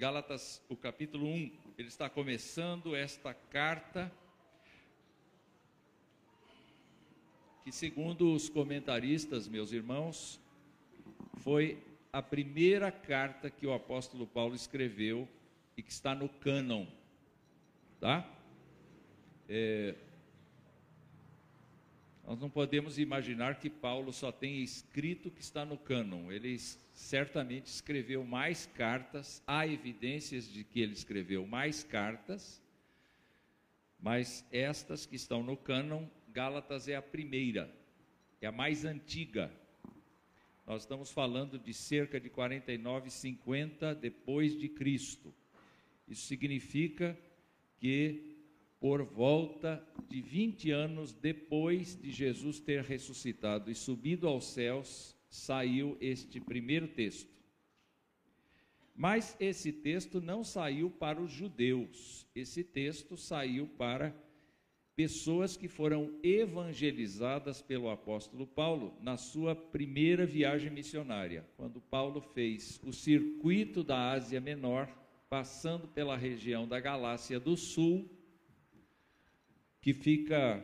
Gálatas, o capítulo 1, ele está começando esta carta que, segundo os comentaristas, meus irmãos, foi a primeira carta que o apóstolo Paulo escreveu e que está no cânon, tá? É, nós não podemos imaginar que Paulo só tenha escrito que está no cânon. Ele certamente escreveu mais cartas, há evidências de que ele escreveu mais cartas, mas estas que estão no cânon, Gálatas é a primeira, é a mais antiga. Nós estamos falando de cerca de 49, 50 depois de Cristo. Isso significa que por volta de 20 anos depois de Jesus ter ressuscitado e subido aos céus, saiu este primeiro texto. Mas esse texto não saiu para os judeus, esse texto saiu para pessoas que foram evangelizadas pelo apóstolo Paulo na sua primeira viagem missionária, quando Paulo fez o circuito da Ásia Menor, passando pela região da Galácia do Sul que fica,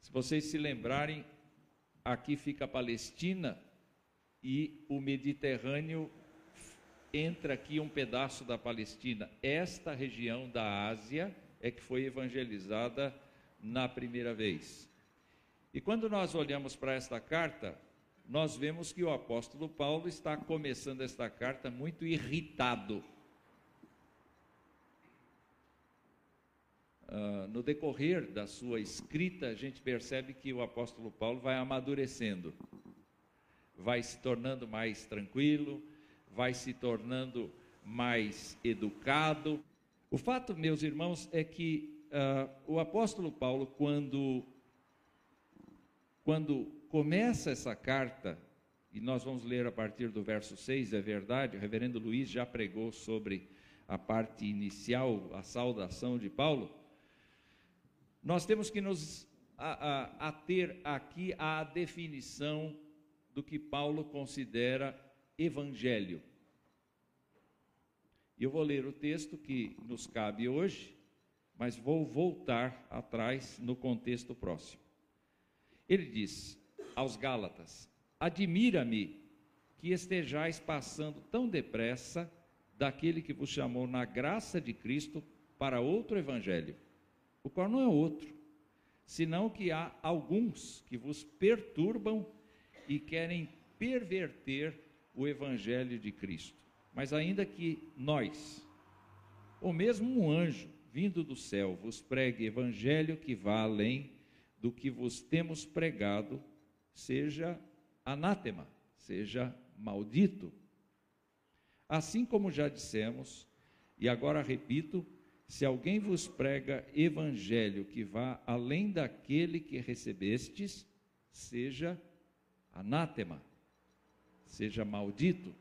se vocês se lembrarem, aqui fica a Palestina e o Mediterrâneo entra aqui um pedaço da Palestina. Esta região da Ásia é que foi evangelizada na primeira vez. E quando nós olhamos para esta carta, nós vemos que o apóstolo Paulo está começando esta carta muito irritado Uh, no decorrer da sua escrita, a gente percebe que o apóstolo Paulo vai amadurecendo, vai se tornando mais tranquilo, vai se tornando mais educado. O fato, meus irmãos, é que uh, o apóstolo Paulo, quando, quando começa essa carta, e nós vamos ler a partir do verso 6, é verdade, o reverendo Luiz já pregou sobre a parte inicial, a saudação de Paulo nós temos que nos ater aqui à definição do que Paulo considera evangelho. Eu vou ler o texto que nos cabe hoje, mas vou voltar atrás no contexto próximo. Ele diz aos Gálatas: Admira-me que estejais passando tão depressa daquele que vos chamou na graça de Cristo para outro evangelho o qual não é outro, senão que há alguns que vos perturbam e querem perverter o evangelho de Cristo. Mas ainda que nós, ou mesmo um anjo vindo do céu, vos pregue evangelho que vá além do que vos temos pregado, seja anátema, seja maldito. Assim como já dissemos, e agora repito, se alguém vos prega evangelho que vá além daquele que recebestes, seja anátema, seja maldito.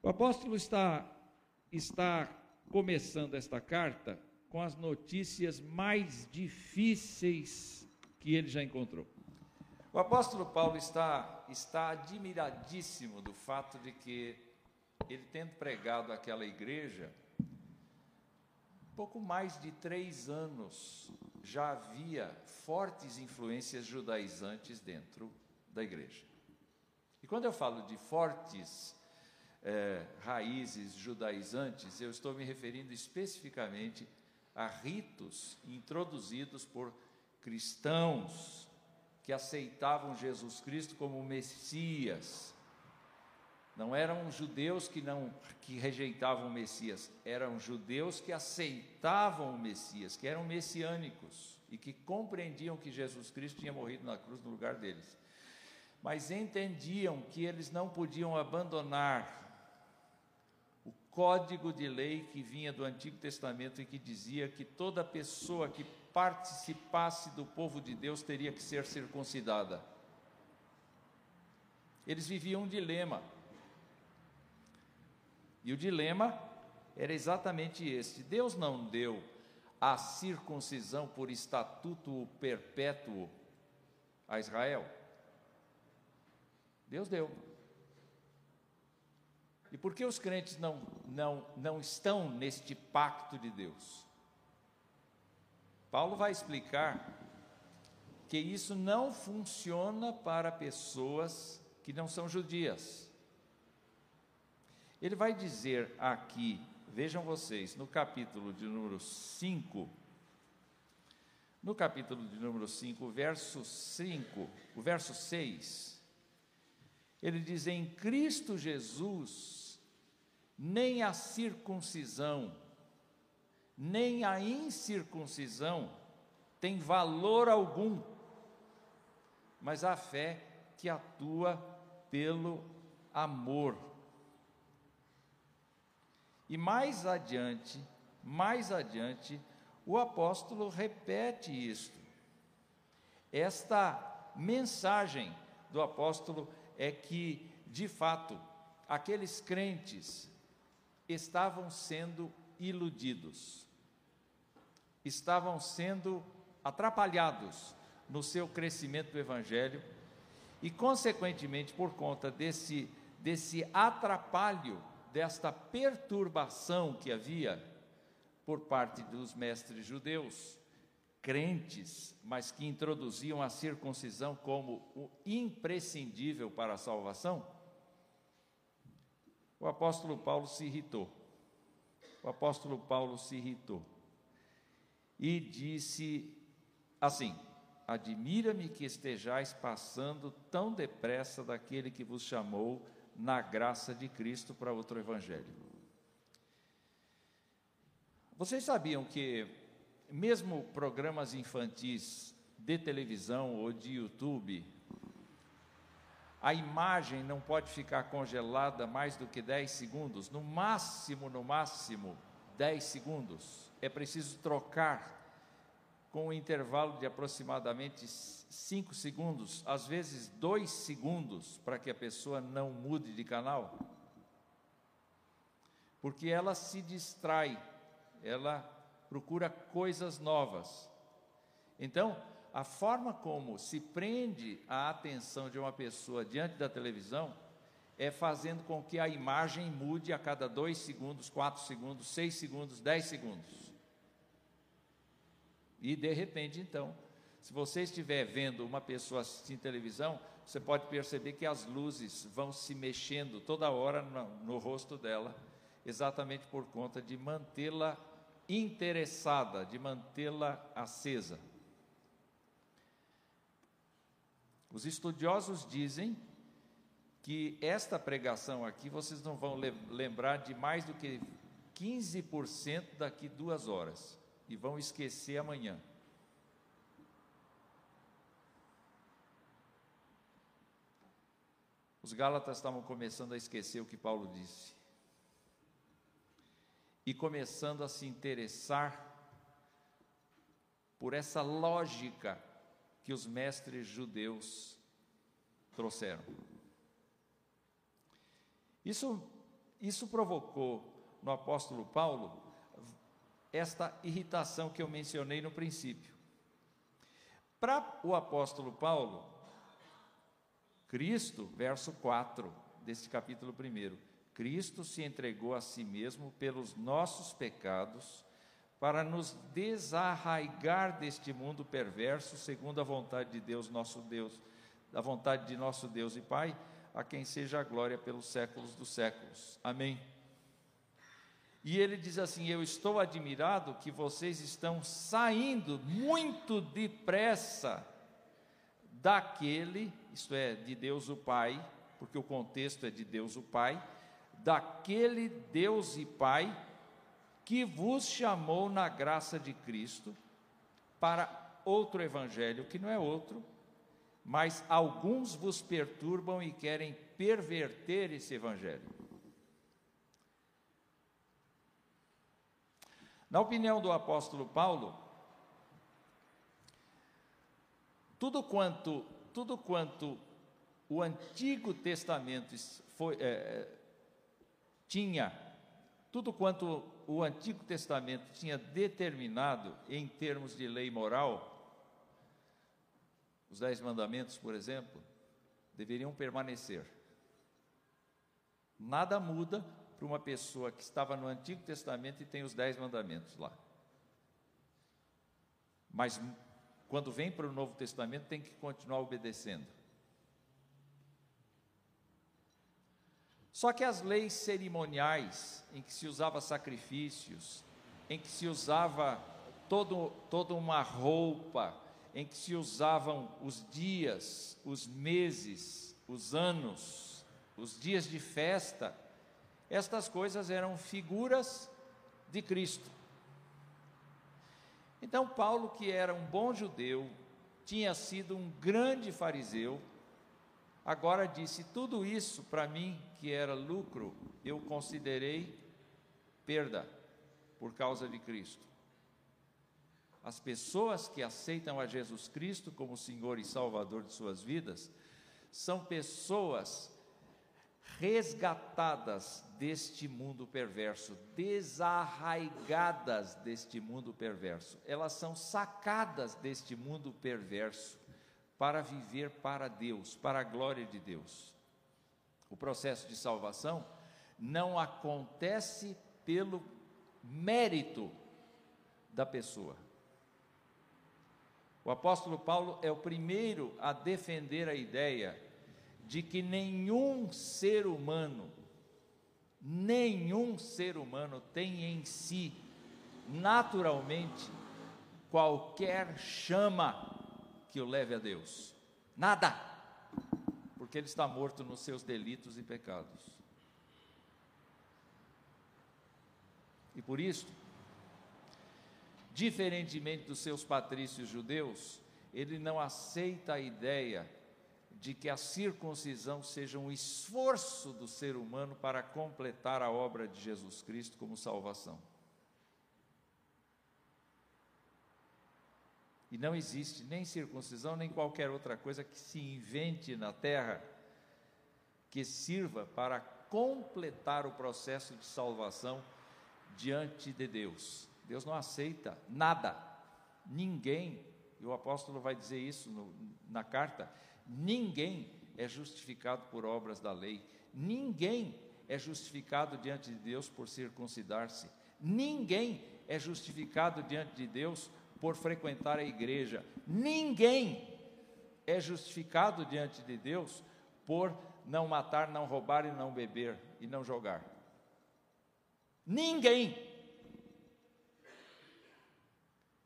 O apóstolo está, está começando esta carta com as notícias mais difíceis que ele já encontrou. O apóstolo Paulo está, está admiradíssimo do fato de que ele tendo pregado aquela igreja, pouco mais de três anos já havia fortes influências judaizantes dentro da igreja. E quando eu falo de fortes é, raízes judaizantes, eu estou me referindo especificamente a ritos introduzidos por cristãos que aceitavam Jesus Cristo como Messias, não eram judeus que não que rejeitavam o Messias, eram judeus que aceitavam o Messias, que eram messiânicos e que compreendiam que Jesus Cristo tinha morrido na cruz no lugar deles. Mas entendiam que eles não podiam abandonar o código de lei que vinha do Antigo Testamento e que dizia que toda pessoa que participasse do povo de Deus teria que ser circuncidada. Eles viviam um dilema e o dilema era exatamente este: Deus não deu a circuncisão por estatuto perpétuo a Israel? Deus deu. E por que os crentes não, não, não estão neste pacto de Deus? Paulo vai explicar que isso não funciona para pessoas que não são judias. Ele vai dizer aqui, vejam vocês, no capítulo de número 5, no capítulo de número 5, verso 5, o verso 6, ele diz: Em Cristo Jesus, nem a circuncisão, nem a incircuncisão tem valor algum, mas a fé que atua pelo amor. E mais adiante, mais adiante, o apóstolo repete isto. Esta mensagem do apóstolo é que, de fato, aqueles crentes estavam sendo iludidos, estavam sendo atrapalhados no seu crescimento do evangelho e, consequentemente, por conta desse, desse atrapalho, desta perturbação que havia por parte dos mestres judeus, crentes, mas que introduziam a circuncisão como o imprescindível para a salvação, o apóstolo Paulo se irritou. O apóstolo Paulo se irritou e disse assim: Admira-me que estejais passando tão depressa daquele que vos chamou na graça de Cristo para outro evangelho. Vocês sabiam que, mesmo programas infantis de televisão ou de YouTube, a imagem não pode ficar congelada mais do que 10 segundos, no máximo, no máximo, 10 segundos. É preciso trocar com um intervalo de aproximadamente 5 segundos, às vezes 2 segundos, para que a pessoa não mude de canal. Porque ela se distrai ela procura coisas novas. Então, a forma como se prende a atenção de uma pessoa diante da televisão é fazendo com que a imagem mude a cada dois segundos, quatro segundos, seis segundos, dez segundos. E de repente, então, se você estiver vendo uma pessoa assistindo televisão, você pode perceber que as luzes vão se mexendo toda hora no, no rosto dela, exatamente por conta de mantê-la interessada, de mantê-la acesa. Os estudiosos dizem que esta pregação aqui vocês não vão lembrar de mais do que 15% daqui duas horas e vão esquecer amanhã. Os Gálatas estavam começando a esquecer o que Paulo disse e começando a se interessar por essa lógica que os mestres judeus trouxeram. Isso, isso provocou no apóstolo Paulo esta irritação que eu mencionei no princípio. Para o apóstolo Paulo, Cristo, verso 4 desse capítulo 1, Cristo se entregou a si mesmo pelos nossos pecados, para nos desarraigar deste mundo perverso, segundo a vontade de Deus, nosso Deus, da vontade de nosso Deus e Pai, a quem seja a glória pelos séculos dos séculos. Amém. E ele diz assim: Eu estou admirado que vocês estão saindo muito depressa daquele, isto é, de Deus o Pai, porque o contexto é de Deus o Pai, daquele Deus e Pai que vos chamou na graça de Cristo para outro evangelho, que não é outro, mas alguns vos perturbam e querem perverter esse evangelho. Na opinião do apóstolo Paulo, tudo quanto, tudo quanto o Antigo Testamento foi, é, tinha tudo quanto o Antigo Testamento tinha determinado em termos de lei moral, os Dez Mandamentos, por exemplo, deveriam permanecer. Nada muda para uma pessoa que estava no Antigo Testamento e tem os dez mandamentos lá. Mas quando vem para o Novo Testamento tem que continuar obedecendo. Só que as leis cerimoniais, em que se usava sacrifícios, em que se usava todo, toda uma roupa, em que se usavam os dias, os meses, os anos, os dias de festa, estas coisas eram figuras de Cristo. Então, Paulo, que era um bom judeu, tinha sido um grande fariseu, agora disse: tudo isso para mim, que era lucro, eu considerei perda por causa de Cristo. As pessoas que aceitam a Jesus Cristo como Senhor e Salvador de suas vidas são pessoas resgatadas deste mundo perverso, desarraigadas deste mundo perverso. Elas são sacadas deste mundo perverso para viver para Deus, para a glória de Deus. O processo de salvação não acontece pelo mérito da pessoa. O apóstolo Paulo é o primeiro a defender a ideia de que nenhum ser humano, nenhum ser humano tem em si, naturalmente, qualquer chama que o leve a Deus. Nada, porque ele está morto nos seus delitos e pecados. E por isso, diferentemente dos seus patrícios judeus, ele não aceita a ideia de que a circuncisão seja um esforço do ser humano para completar a obra de Jesus Cristo como salvação. E não existe nem circuncisão, nem qualquer outra coisa que se invente na terra que sirva para completar o processo de salvação diante de Deus. Deus não aceita nada, ninguém, e o apóstolo vai dizer isso no, na carta: ninguém é justificado por obras da lei, ninguém é justificado diante de Deus por circuncidar-se, ninguém é justificado diante de Deus por frequentar a igreja, ninguém é justificado diante de Deus por não matar, não roubar e não beber e não jogar. Ninguém.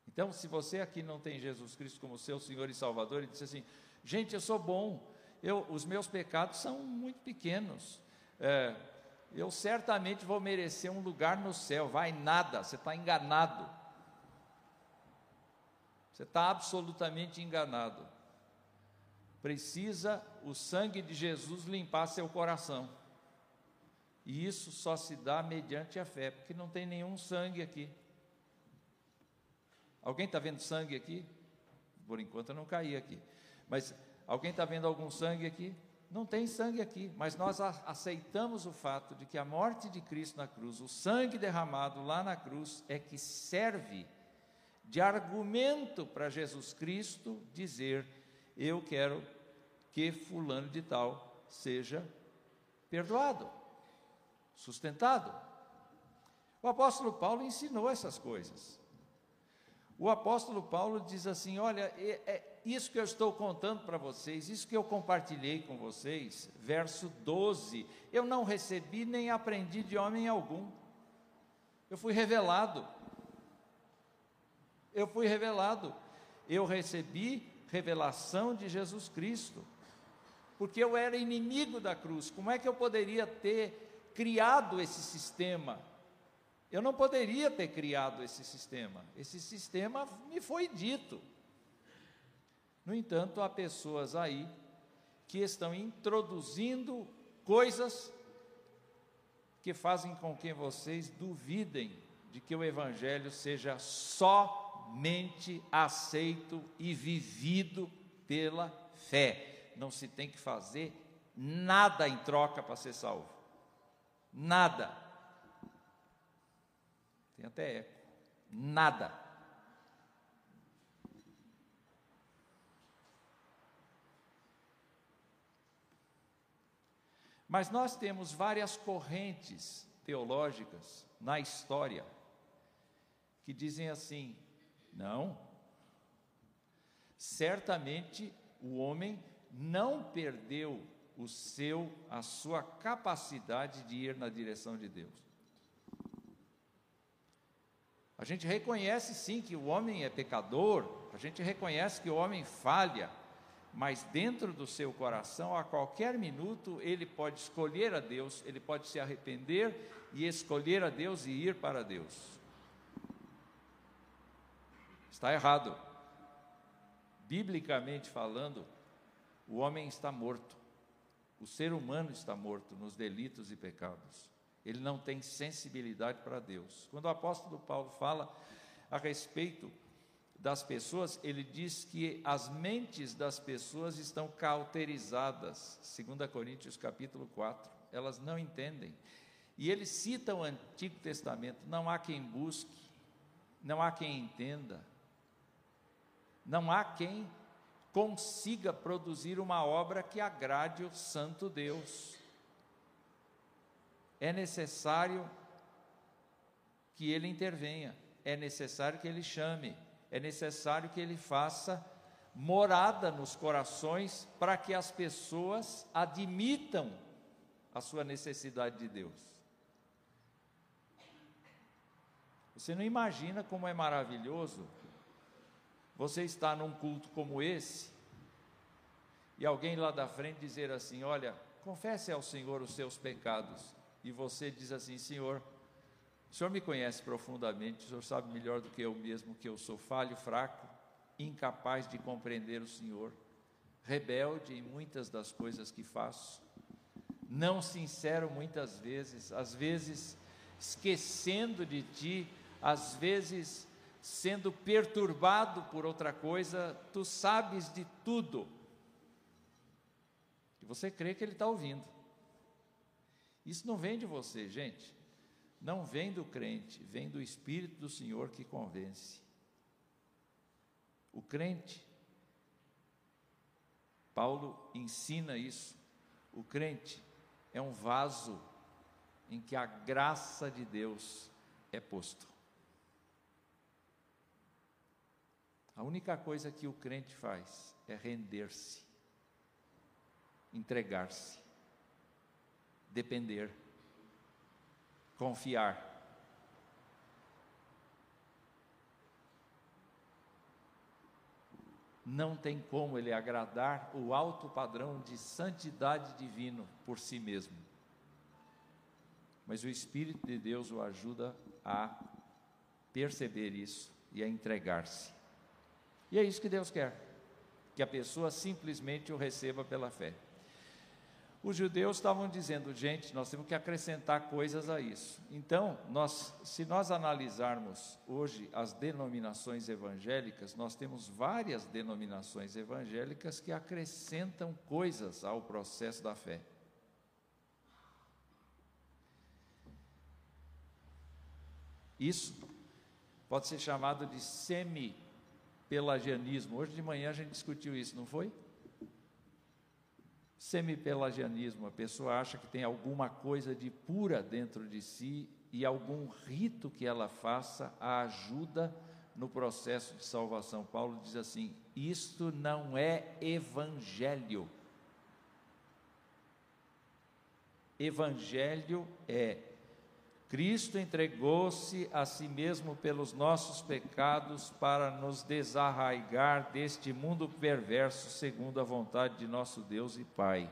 Então, se você aqui não tem Jesus Cristo como seu Senhor e Salvador, e disse assim: gente, eu sou bom, eu, os meus pecados são muito pequenos, é, eu certamente vou merecer um lugar no céu. Vai nada, você está enganado. Você está absolutamente enganado. Precisa o sangue de Jesus limpar seu coração. E isso só se dá mediante a fé, porque não tem nenhum sangue aqui. Alguém está vendo sangue aqui? Por enquanto eu não caí aqui. Mas alguém está vendo algum sangue aqui? Não tem sangue aqui, mas nós aceitamos o fato de que a morte de Cristo na cruz, o sangue derramado lá na cruz, é que serve de argumento para Jesus Cristo dizer: Eu quero que Fulano de Tal seja perdoado sustentado. O apóstolo Paulo ensinou essas coisas. O apóstolo Paulo diz assim: Olha, é, é isso que eu estou contando para vocês, isso que eu compartilhei com vocês, verso 12: Eu não recebi nem aprendi de homem algum, eu fui revelado. Eu fui revelado, eu recebi revelação de Jesus Cristo, porque eu era inimigo da cruz, como é que eu poderia ter criado esse sistema. Eu não poderia ter criado esse sistema. Esse sistema me foi dito. No entanto, há pessoas aí que estão introduzindo coisas que fazem com que vocês duvidem de que o Evangelho seja somente aceito e vivido pela fé. Não se tem que fazer nada em troca para ser salvo. Nada. Tem até eco. Nada. Mas nós temos várias correntes teológicas na história que dizem assim: não, certamente o homem não perdeu o seu a sua capacidade de ir na direção de Deus. A gente reconhece sim que o homem é pecador, a gente reconhece que o homem falha, mas dentro do seu coração, a qualquer minuto, ele pode escolher a Deus, ele pode se arrepender e escolher a Deus e ir para Deus. Está errado. Biblicamente falando, o homem está morto, o ser humano está morto nos delitos e pecados. Ele não tem sensibilidade para Deus. Quando o apóstolo Paulo fala a respeito das pessoas, ele diz que as mentes das pessoas estão cauterizadas, 2 Coríntios capítulo 4, elas não entendem. E ele cita o Antigo Testamento: não há quem busque, não há quem entenda, não há quem consiga produzir uma obra que agrade o Santo Deus. É necessário que ele intervenha, é necessário que ele chame, é necessário que ele faça morada nos corações para que as pessoas admitam a sua necessidade de Deus. Você não imagina como é maravilhoso você estar num culto como esse e alguém lá da frente dizer assim: Olha, confesse ao Senhor os seus pecados. E você diz assim: Senhor, o Senhor me conhece profundamente, o Senhor sabe melhor do que eu mesmo que eu sou falho, fraco, incapaz de compreender o Senhor, rebelde em muitas das coisas que faço, não sincero muitas vezes, às vezes esquecendo de Ti, às vezes sendo perturbado por outra coisa, Tu sabes de tudo. E você crê que Ele está ouvindo. Isso não vem de você, gente não vem do crente, vem do Espírito do Senhor que convence. O crente, Paulo ensina isso, o crente é um vaso em que a graça de Deus é posto. A única coisa que o crente faz é render-se, entregar-se, depender confiar. Não tem como ele agradar o alto padrão de santidade divino por si mesmo. Mas o Espírito de Deus o ajuda a perceber isso e a entregar-se. E é isso que Deus quer, que a pessoa simplesmente o receba pela fé os judeus estavam dizendo, gente, nós temos que acrescentar coisas a isso. Então, nós, se nós analisarmos hoje as denominações evangélicas, nós temos várias denominações evangélicas que acrescentam coisas ao processo da fé. Isso pode ser chamado de semi-pelagianismo. Hoje de manhã a gente discutiu isso, não foi? Semipelagianismo, a pessoa acha que tem alguma coisa de pura dentro de si e algum rito que ela faça a ajuda no processo de salvação. Paulo diz assim: isto não é evangelho. Evangelho é Cristo entregou-se a si mesmo pelos nossos pecados para nos desarraigar deste mundo perverso, segundo a vontade de nosso Deus e Pai.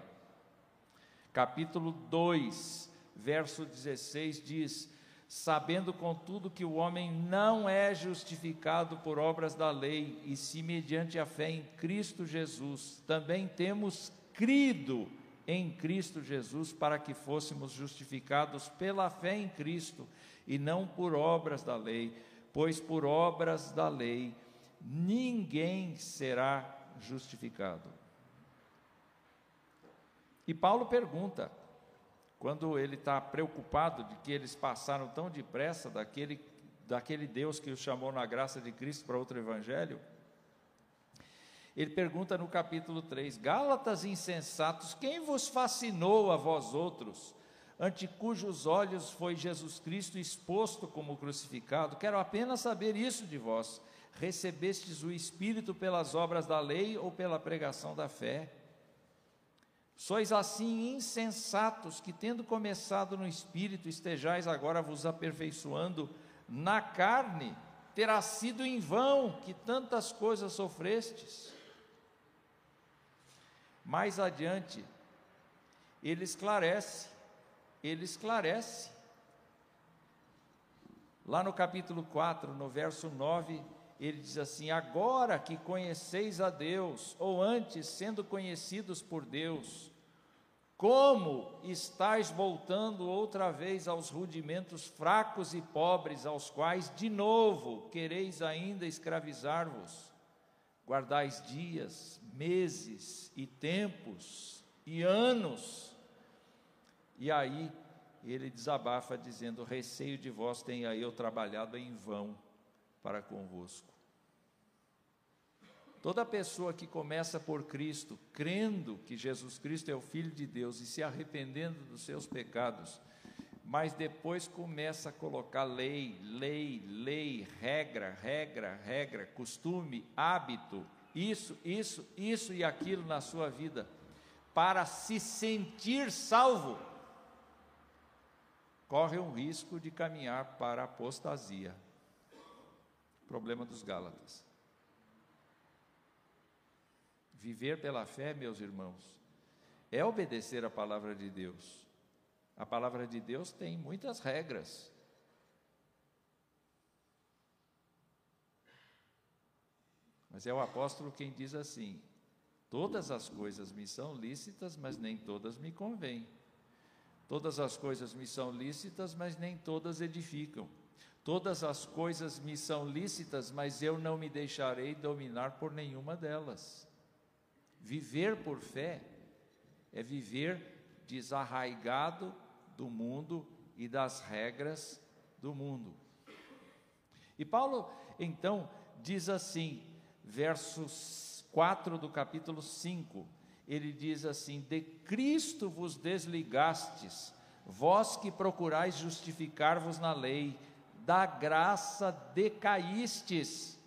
Capítulo 2, verso 16 diz: Sabendo, contudo, que o homem não é justificado por obras da lei, e se mediante a fé em Cristo Jesus, também temos crido em Cristo Jesus para que fôssemos justificados pela fé em Cristo e não por obras da lei, pois por obras da lei ninguém será justificado. E Paulo pergunta, quando ele está preocupado de que eles passaram tão depressa daquele, daquele Deus que os chamou na graça de Cristo para outro evangelho, Ele pergunta no capítulo 3: Gálatas insensatos, quem vos fascinou a vós outros, ante cujos olhos foi Jesus Cristo exposto como crucificado? Quero apenas saber isso de vós. Recebestes o Espírito pelas obras da lei ou pela pregação da fé? Sois assim insensatos que, tendo começado no Espírito, estejais agora vos aperfeiçoando na carne, terá sido em vão que tantas coisas sofrestes. Mais adiante, ele esclarece, ele esclarece. Lá no capítulo 4, no verso 9, ele diz assim: Agora que conheceis a Deus, ou antes sendo conhecidos por Deus, como estáis voltando outra vez aos rudimentos fracos e pobres, aos quais de novo quereis ainda escravizar-vos? Guardais dias, meses e tempos e anos. E aí ele desabafa dizendo: Receio de vós tenha eu trabalhado em vão para convosco. Toda pessoa que começa por Cristo, crendo que Jesus Cristo é o Filho de Deus e se arrependendo dos seus pecados, mas depois começa a colocar lei, lei, lei, regra, regra, regra, costume, hábito, isso, isso, isso e aquilo na sua vida, para se sentir salvo, corre um risco de caminhar para a apostasia. Problema dos Gálatas. Viver pela fé, meus irmãos, é obedecer a palavra de Deus. A palavra de Deus tem muitas regras. Mas é o apóstolo quem diz assim: Todas as coisas me são lícitas, mas nem todas me convêm. Todas as coisas me são lícitas, mas nem todas edificam. Todas as coisas me são lícitas, mas eu não me deixarei dominar por nenhuma delas. Viver por fé é viver desarraigado do mundo e das regras do mundo. E Paulo, então, diz assim, versos 4 do capítulo 5, ele diz assim: De Cristo vos desligastes, vós que procurais justificar-vos na lei, da graça decaístes.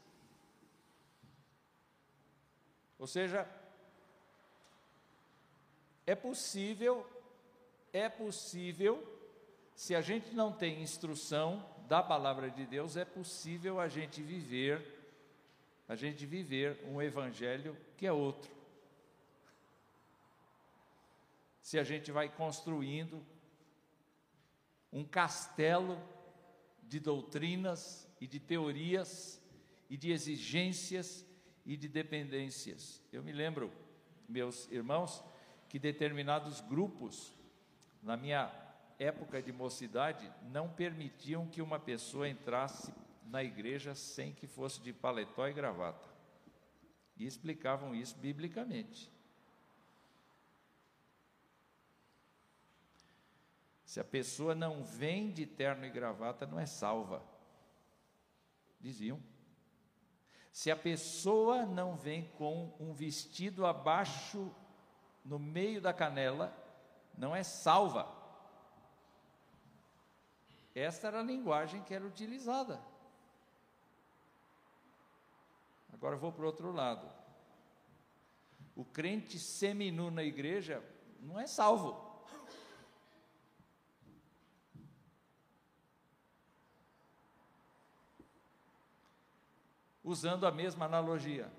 Ou seja, é possível, é possível, se a gente não tem instrução da palavra de Deus, é possível a gente viver, a gente viver um evangelho que é outro. Se a gente vai construindo um castelo de doutrinas e de teorias e de exigências e de dependências. Eu me lembro, meus irmãos, que determinados grupos, na minha época de mocidade, não permitiam que uma pessoa entrasse na igreja sem que fosse de paletó e gravata. E explicavam isso biblicamente. Se a pessoa não vem de terno e gravata, não é salva. Diziam. Se a pessoa não vem com um vestido abaixo no meio da canela, não é salva. Esta era a linguagem que era utilizada. Agora vou para o outro lado. O crente seminu na igreja não é salvo. Usando a mesma analogia.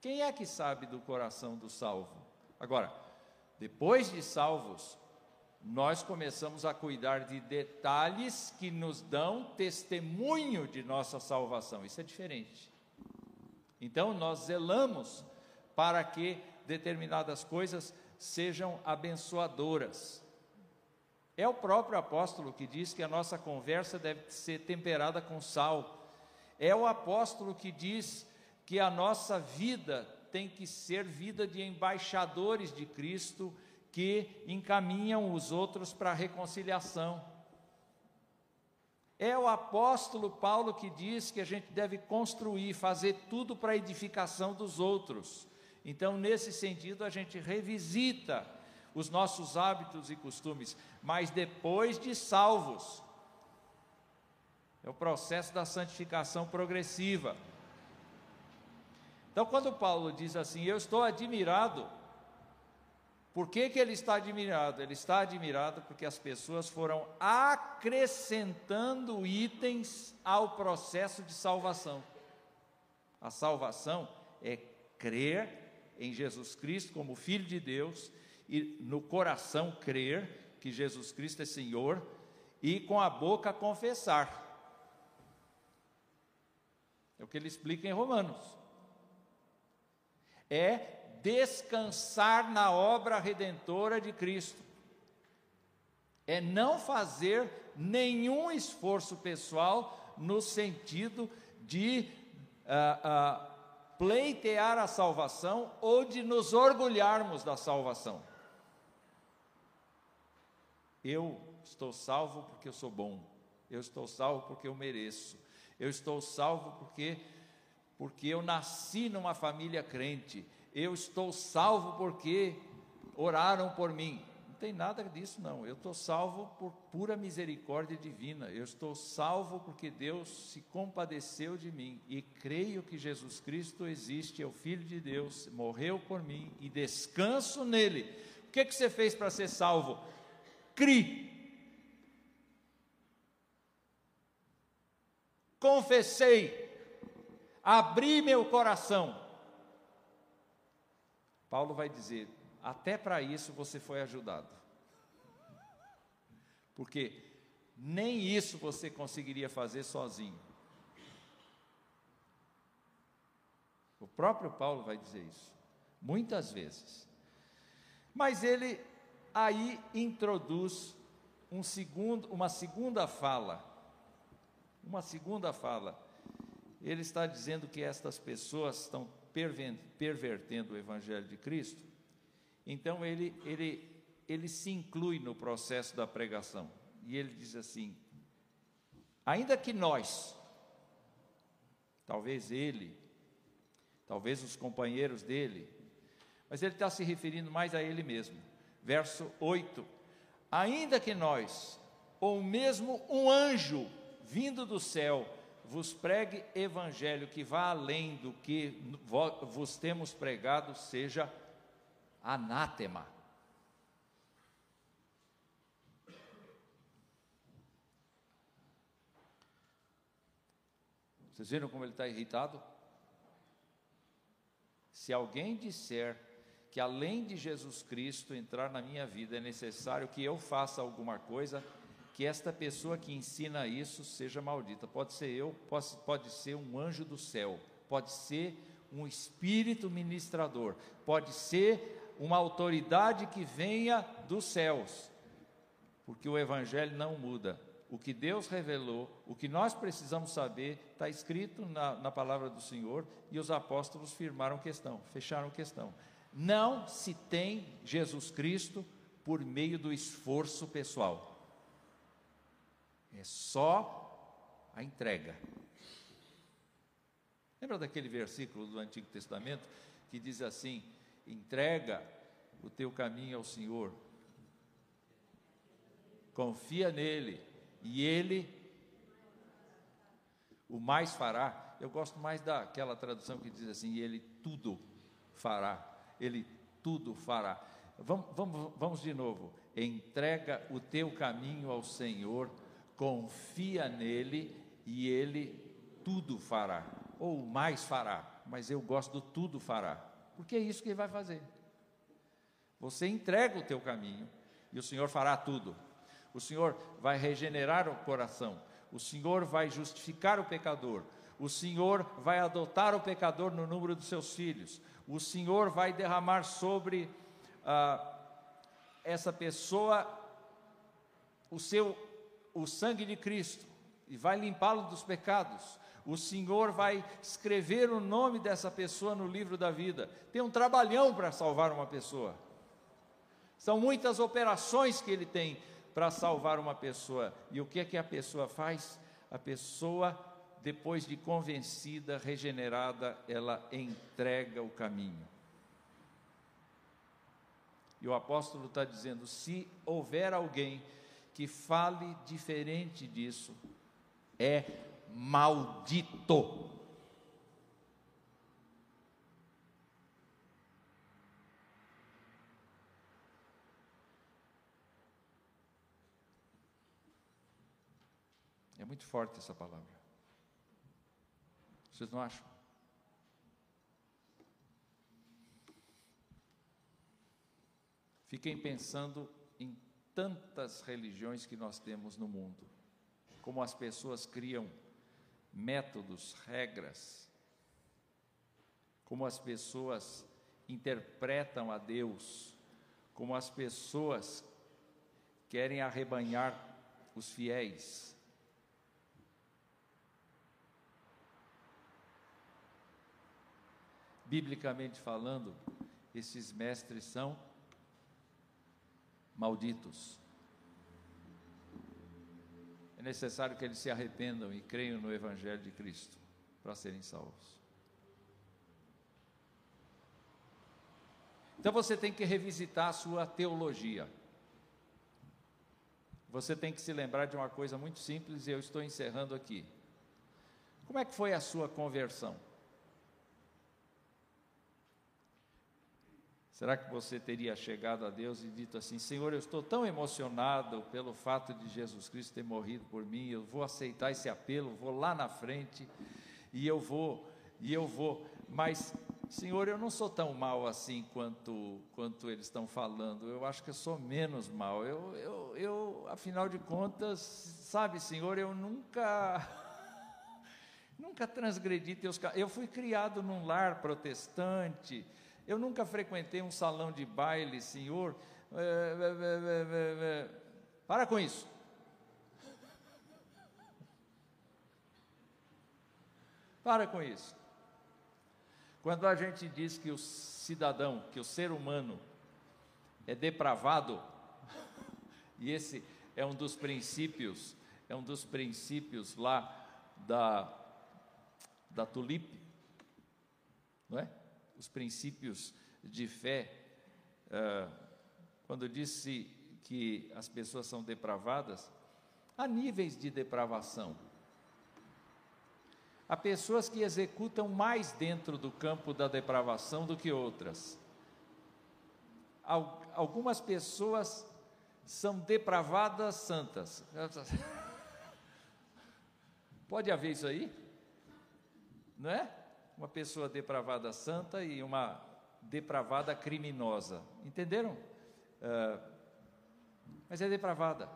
Quem é que sabe do coração do salvo? Agora, depois de salvos, nós começamos a cuidar de detalhes que nos dão testemunho de nossa salvação. Isso é diferente. Então, nós zelamos para que determinadas coisas sejam abençoadoras. É o próprio apóstolo que diz que a nossa conversa deve ser temperada com sal. É o apóstolo que diz que a nossa vida tem que ser vida de embaixadores de Cristo que encaminham os outros para a reconciliação. É o apóstolo Paulo que diz que a gente deve construir, fazer tudo para a edificação dos outros. Então, nesse sentido, a gente revisita os nossos hábitos e costumes, mas depois de salvos. É o processo da santificação progressiva. Então, quando Paulo diz assim, eu estou admirado, por que, que ele está admirado? Ele está admirado porque as pessoas foram acrescentando itens ao processo de salvação. A salvação é crer em Jesus Cristo como Filho de Deus e no coração crer que Jesus Cristo é Senhor e com a boca confessar. É o que ele explica em Romanos é descansar na obra redentora de Cristo, é não fazer nenhum esforço pessoal no sentido de uh, uh, pleitear a salvação ou de nos orgulharmos da salvação. Eu estou salvo porque eu sou bom, eu estou salvo porque eu mereço, eu estou salvo porque porque eu nasci numa família crente, eu estou salvo porque oraram por mim. Não tem nada disso, não. Eu estou salvo por pura misericórdia divina. Eu estou salvo porque Deus se compadeceu de mim e creio que Jesus Cristo existe, é o Filho de Deus, morreu por mim e descanso nele. O que, que você fez para ser salvo? Cri. Confessei abri meu coração. Paulo vai dizer: até para isso você foi ajudado. Porque nem isso você conseguiria fazer sozinho. O próprio Paulo vai dizer isso, muitas vezes. Mas ele aí introduz um segundo, uma segunda fala, uma segunda fala ele está dizendo que estas pessoas estão pervertendo o Evangelho de Cristo, então ele, ele, ele se inclui no processo da pregação, e ele diz assim: ainda que nós, talvez ele, talvez os companheiros dele, mas ele está se referindo mais a ele mesmo. Verso 8: Ainda que nós, ou mesmo um anjo vindo do céu, vos pregue evangelho que vá além do que vos temos pregado, seja anátema. Vocês viram como ele está irritado? Se alguém disser que além de Jesus Cristo entrar na minha vida é necessário que eu faça alguma coisa, que esta pessoa que ensina isso seja maldita. Pode ser eu, pode, pode ser um anjo do céu, pode ser um espírito ministrador, pode ser uma autoridade que venha dos céus, porque o Evangelho não muda. O que Deus revelou, o que nós precisamos saber, está escrito na, na palavra do Senhor e os apóstolos firmaram questão, fecharam questão. Não se tem Jesus Cristo por meio do esforço pessoal. É só a entrega. Lembra daquele versículo do Antigo Testamento que diz assim: entrega o teu caminho ao Senhor, confia nele, e ele o mais fará. Eu gosto mais daquela tradução que diz assim: ele tudo fará, ele tudo fará. Vamos, vamos, vamos de novo. Entrega o teu caminho ao Senhor confia nele e ele tudo fará, ou mais fará, mas eu gosto do tudo fará, porque é isso que ele vai fazer. Você entrega o teu caminho e o Senhor fará tudo. O Senhor vai regenerar o coração, o Senhor vai justificar o pecador, o Senhor vai adotar o pecador no número dos seus filhos, o Senhor vai derramar sobre ah, essa pessoa o seu o sangue de Cristo e vai limpá-lo dos pecados. O Senhor vai escrever o nome dessa pessoa no livro da vida. Tem um trabalhão para salvar uma pessoa. São muitas operações que ele tem para salvar uma pessoa. E o que é que a pessoa faz? a pessoa, depois de convencida, regenerada, ela entrega o caminho. E o apóstolo está dizendo: se houver alguém que fale diferente disso, é maldito. É muito forte essa palavra. Vocês não acham? Fiquem pensando tantas religiões que nós temos no mundo, como as pessoas criam métodos, regras, como as pessoas interpretam a Deus, como as pessoas querem arrebanhar os fiéis. Biblicamente falando, esses mestres são malditos. É necessário que eles se arrependam e creiam no Evangelho de Cristo para serem salvos. Então você tem que revisitar a sua teologia. Você tem que se lembrar de uma coisa muito simples e eu estou encerrando aqui. Como é que foi a sua conversão? Será que você teria chegado a Deus e dito assim: Senhor, eu estou tão emocionado pelo fato de Jesus Cristo ter morrido por mim, eu vou aceitar esse apelo, vou lá na frente e eu vou, e eu vou, mas Senhor, eu não sou tão mal assim quanto, quanto eles estão falando, eu acho que eu sou menos mal, eu, eu, eu afinal de contas, sabe, Senhor, eu nunca. Nunca transgredi teus. Eu fui criado num lar protestante, eu nunca frequentei um salão de baile, senhor. É, é, é, Para com isso. Para com isso. Quando a gente diz que o cidadão, que o ser humano é depravado, e esse é um dos princípios, é um dos princípios lá da, da tulipe, não é? Os princípios de fé, uh, quando disse que as pessoas são depravadas, há níveis de depravação. Há pessoas que executam mais dentro do campo da depravação do que outras. Algumas pessoas são depravadas santas. Pode haver isso aí? Não é? Uma pessoa depravada santa e uma depravada criminosa. Entenderam? Uh, mas é depravada.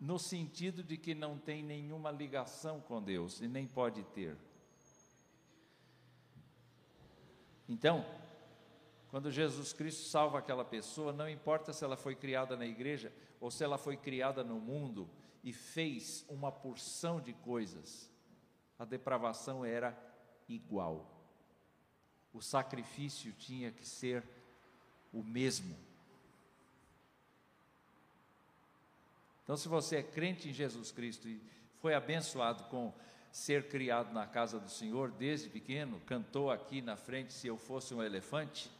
No sentido de que não tem nenhuma ligação com Deus e nem pode ter. Então, quando Jesus Cristo salva aquela pessoa, não importa se ela foi criada na igreja ou se ela foi criada no mundo e fez uma porção de coisas, a depravação era igual. O sacrifício tinha que ser o mesmo. Então, se você é crente em Jesus Cristo e foi abençoado com ser criado na casa do Senhor desde pequeno, cantou aqui na frente se eu fosse um elefante,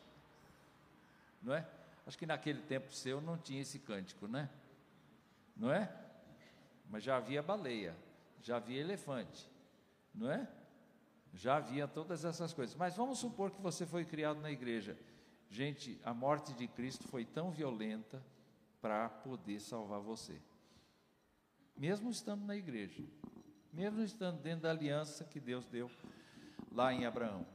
não é? Acho que naquele tempo seu não tinha esse cântico, né? Não é? Mas já havia baleia, já havia elefante não é? Já havia todas essas coisas. Mas vamos supor que você foi criado na igreja. Gente, a morte de Cristo foi tão violenta para poder salvar você. Mesmo estando na igreja, mesmo estando dentro da aliança que Deus deu lá em Abraão.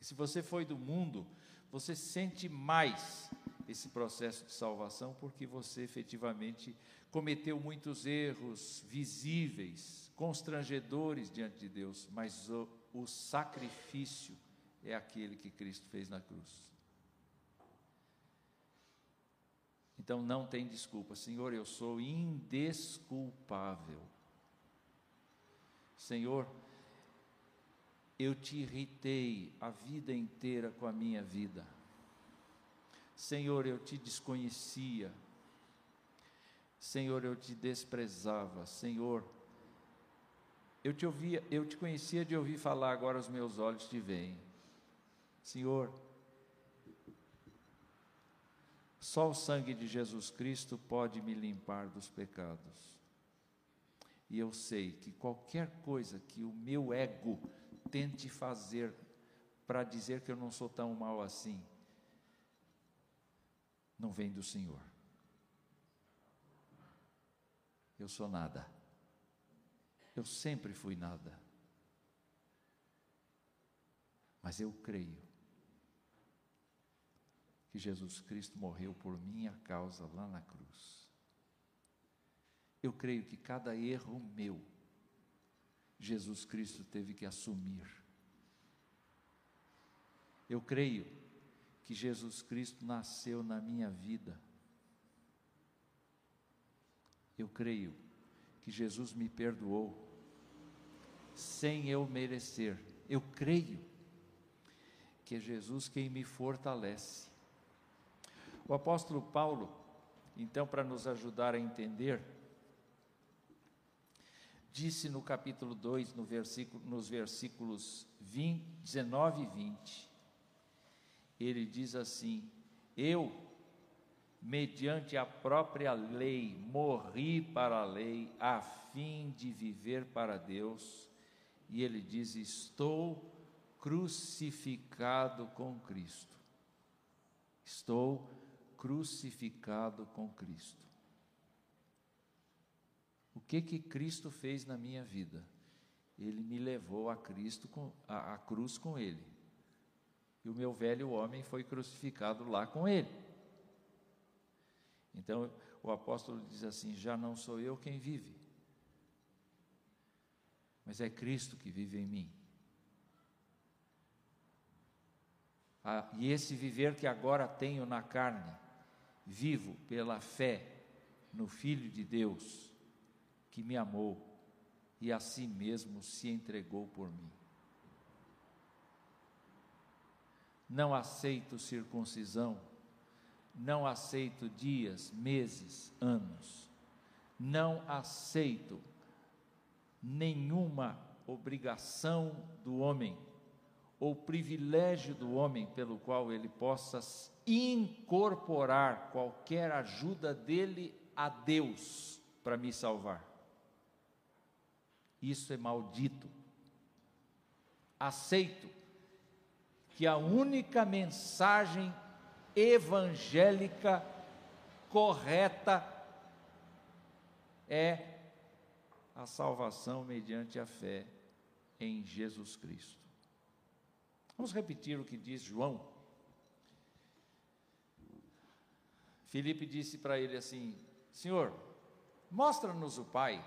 E se você foi do mundo, você sente mais esse processo de salvação porque você efetivamente cometeu muitos erros visíveis, constrangedores diante de Deus, mas o, o sacrifício é aquele que Cristo fez na cruz. Então não tem desculpa, Senhor, eu sou indesculpável. Senhor, eu te irritei a vida inteira com a minha vida. Senhor, eu te desconhecia. Senhor, eu te desprezava, Senhor, eu te ouvia, eu te conhecia de ouvir falar, agora os meus olhos te veem. Senhor, só o sangue de Jesus Cristo pode me limpar dos pecados. E eu sei que qualquer coisa que o meu ego tente fazer para dizer que eu não sou tão mal assim, não vem do Senhor. Eu sou nada. Eu sempre fui nada. Mas eu creio que Jesus Cristo morreu por minha causa lá na cruz. Eu creio que cada erro meu, Jesus Cristo teve que assumir. Eu creio que Jesus Cristo nasceu na minha vida. Eu creio que Jesus me perdoou sem eu merecer. Eu creio que é Jesus quem me fortalece. O apóstolo Paulo, então, para nos ajudar a entender, disse no capítulo 2, no versículo, nos versículos 20, 19 e 20, ele diz assim: Eu, mediante a própria lei, morri para a lei, a fim de viver para Deus, e ele diz: Estou crucificado com Cristo. Estou crucificado com Cristo. O que que Cristo fez na minha vida? Ele me levou a Cristo com, a, a cruz com ele. E o meu velho homem foi crucificado lá com ele. Então o apóstolo diz assim: já não sou eu quem vive, mas é Cristo que vive em mim. Ah, e esse viver que agora tenho na carne, vivo pela fé no Filho de Deus, que me amou e a si mesmo se entregou por mim. Não aceito circuncisão, não aceito dias, meses, anos, não aceito nenhuma obrigação do homem ou privilégio do homem pelo qual ele possa incorporar qualquer ajuda dele a Deus para me salvar. Isso é maldito. Aceito que a única mensagem evangélica correta é a salvação mediante a fé em Jesus Cristo. Vamos repetir o que diz João. Filipe disse para ele assim: Senhor, mostra-nos o Pai.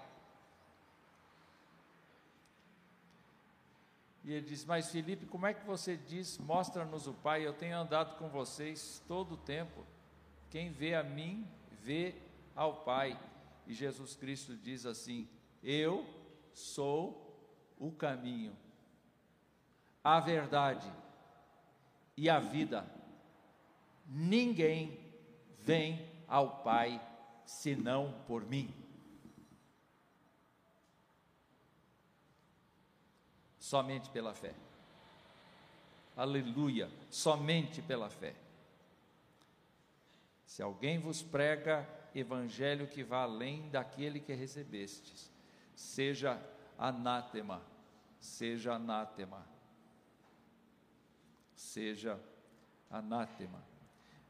E ele disse: Mas Filipe, como é que você diz, mostra-nos o Pai? Eu tenho andado com vocês todo o tempo. Quem vê a mim, vê ao Pai. E Jesus Cristo diz assim: eu sou o caminho, a verdade e a vida. Ninguém vem ao Pai senão por mim. Somente pela fé. Aleluia, somente pela fé. Se alguém vos prega evangelho que vá além daquele que recebestes, seja anátema, seja anátema, seja anátema.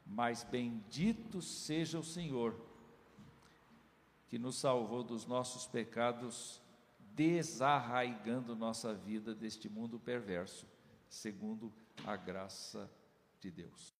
Mas bendito seja o Senhor, que nos salvou dos nossos pecados, desarraigando nossa vida deste mundo perverso, segundo a graça de Deus.